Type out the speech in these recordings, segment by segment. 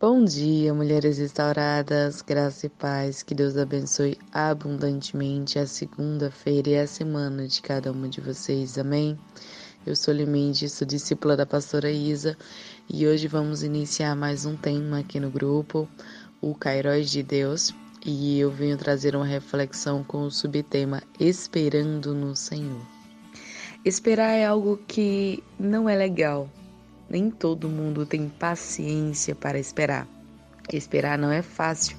Bom dia, mulheres restauradas, graça e paz, que Deus abençoe abundantemente a segunda-feira e a semana de cada uma de vocês, amém? Eu sou Limente, sou discípula da pastora Isa e hoje vamos iniciar mais um tema aqui no grupo, o Cairóis de Deus, e eu venho trazer uma reflexão com o subtema Esperando no Senhor. Esperar é algo que não é legal, nem todo mundo tem paciência para esperar. Esperar não é fácil,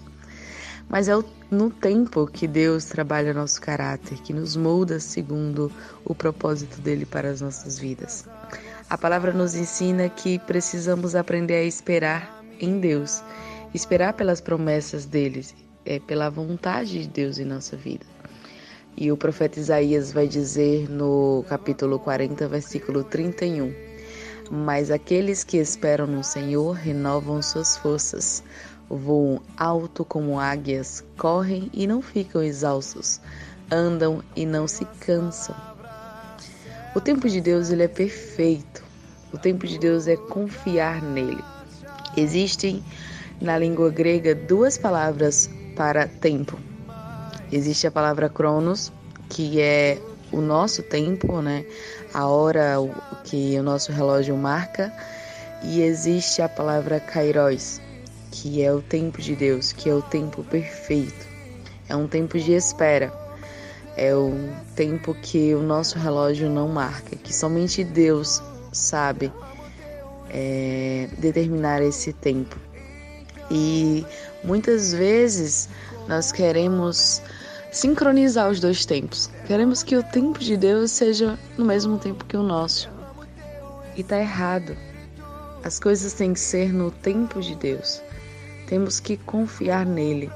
mas é no tempo que Deus trabalha nosso caráter, que nos molda segundo o propósito dele para as nossas vidas. A palavra nos ensina que precisamos aprender a esperar em Deus, esperar pelas promessas dele, é pela vontade de Deus em nossa vida. E o profeta Isaías vai dizer no capítulo 40, versículo 31: mas aqueles que esperam no Senhor renovam suas forças, voam alto como águias, correm e não ficam exaustos, andam e não se cansam. O tempo de Deus ele é perfeito. O tempo de Deus é confiar nele. Existem na língua grega duas palavras para tempo. Existe a palavra cronos, que é o nosso tempo, né? A hora que o nosso relógio marca, e existe a palavra kairos, que é o tempo de Deus, que é o tempo perfeito. É um tempo de espera. É o tempo que o nosso relógio não marca, que somente Deus sabe é, determinar esse tempo. E muitas vezes nós queremos sincronizar os dois tempos. Queremos que o tempo de Deus seja no mesmo tempo que o nosso. E tá errado. As coisas têm que ser no tempo de Deus. Temos que confiar nele.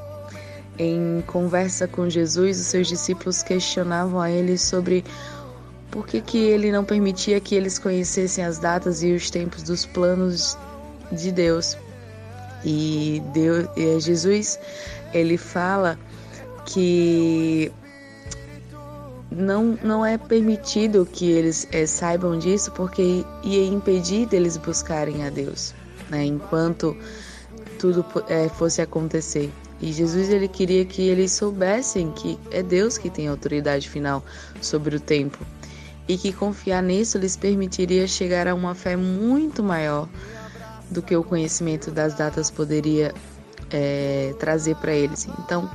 Em conversa com Jesus, os seus discípulos questionavam a ele sobre por que, que ele não permitia que eles conhecessem as datas e os tempos dos planos de Deus. E Deus, Jesus, ele fala que não, não é permitido que eles é, saibam disso porque ia impedir deles buscarem a Deus, né, enquanto tudo é, fosse acontecer. E Jesus ele queria que eles soubessem que é Deus que tem autoridade final sobre o tempo e que confiar nisso lhes permitiria chegar a uma fé muito maior do que o conhecimento das datas poderia é, trazer para eles. Então,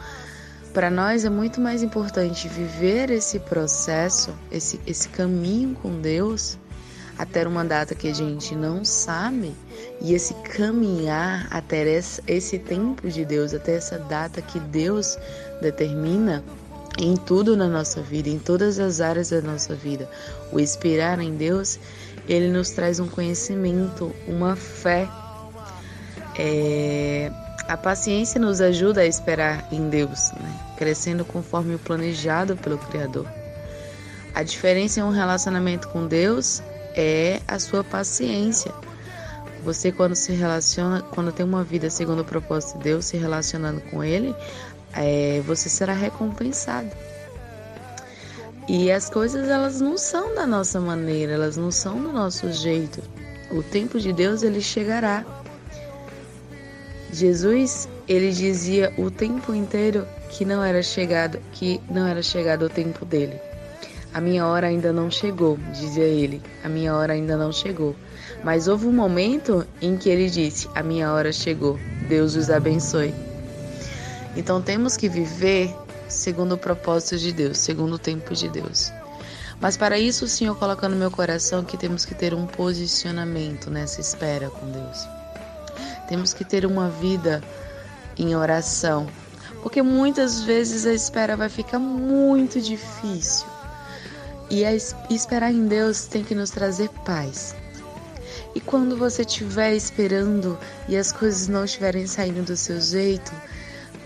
para nós é muito mais importante viver esse processo, esse, esse caminho com Deus, até uma data que a gente não sabe, e esse caminhar até esse, esse tempo de Deus, até essa data que Deus determina em tudo na nossa vida, em todas as áreas da nossa vida. O esperar em Deus, ele nos traz um conhecimento, uma fé. É, a paciência nos ajuda a esperar em Deus, né? crescendo conforme o planejado pelo Criador. A diferença em um relacionamento com Deus é a sua paciência. Você, quando se relaciona, quando tem uma vida segundo o propósito de Deus, se relacionando com Ele, é, você será recompensado. E as coisas elas não são da nossa maneira, elas não são do nosso jeito. O tempo de Deus ele chegará. Jesus, ele dizia o tempo inteiro que não era chegado, que não era chegado o tempo dele. A minha hora ainda não chegou, dizia ele. A minha hora ainda não chegou. Mas houve um momento em que ele disse: A minha hora chegou. Deus os abençoe. Então temos que viver segundo o propósito de Deus, segundo o tempo de Deus. Mas para isso, o Senhor coloca no meu coração que temos que ter um posicionamento nessa espera com Deus. Temos que ter uma vida em oração, porque muitas vezes a espera vai ficar muito difícil. E esperar em Deus tem que nos trazer paz. E quando você estiver esperando e as coisas não estiverem saindo do seu jeito,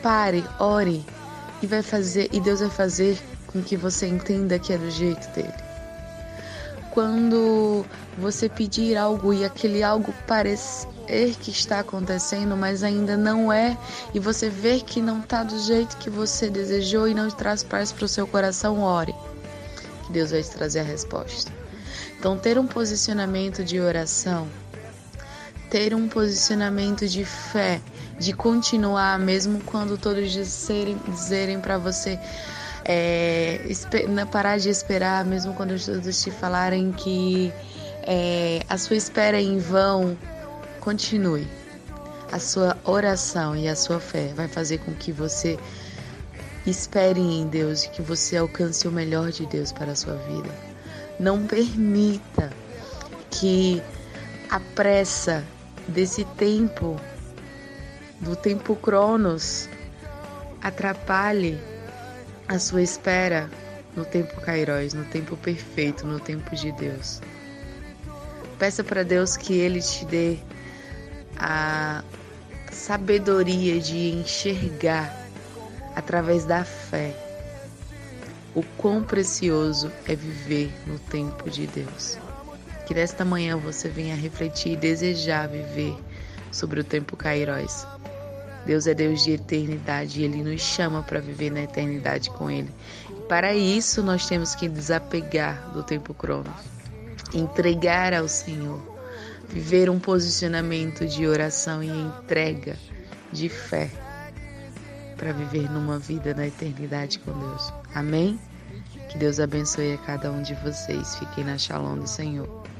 pare, ore e vai fazer e Deus vai fazer com que você entenda que é do jeito dele quando você pedir algo e aquele algo parecer que está acontecendo, mas ainda não é, e você ver que não está do jeito que você desejou e não traz paz para o seu coração, ore, que Deus vai te trazer a resposta. Então, ter um posicionamento de oração, ter um posicionamento de fé, de continuar, mesmo quando todos dizerem, dizerem para você é, parar de esperar, mesmo quando todos te falarem que é, a sua espera é em vão, continue. A sua oração e a sua fé vai fazer com que você espere em Deus e que você alcance o melhor de Deus para a sua vida. Não permita que a pressa desse tempo, do tempo Cronos, atrapalhe a sua espera no tempo Kairos, no tempo perfeito, no tempo de Deus. Peça para Deus que Ele te dê a sabedoria de enxergar através da fé o quão precioso é viver no tempo de Deus. Que nesta manhã você venha refletir e desejar viver sobre o tempo Kairos. Deus é Deus de eternidade e Ele nos chama para viver na eternidade com Ele. Para isso nós temos que desapegar do tempo cronos, entregar ao Senhor, viver um posicionamento de oração e entrega de fé para viver numa vida na eternidade com Deus. Amém? Que Deus abençoe a cada um de vocês. Fiquem na shalom do Senhor.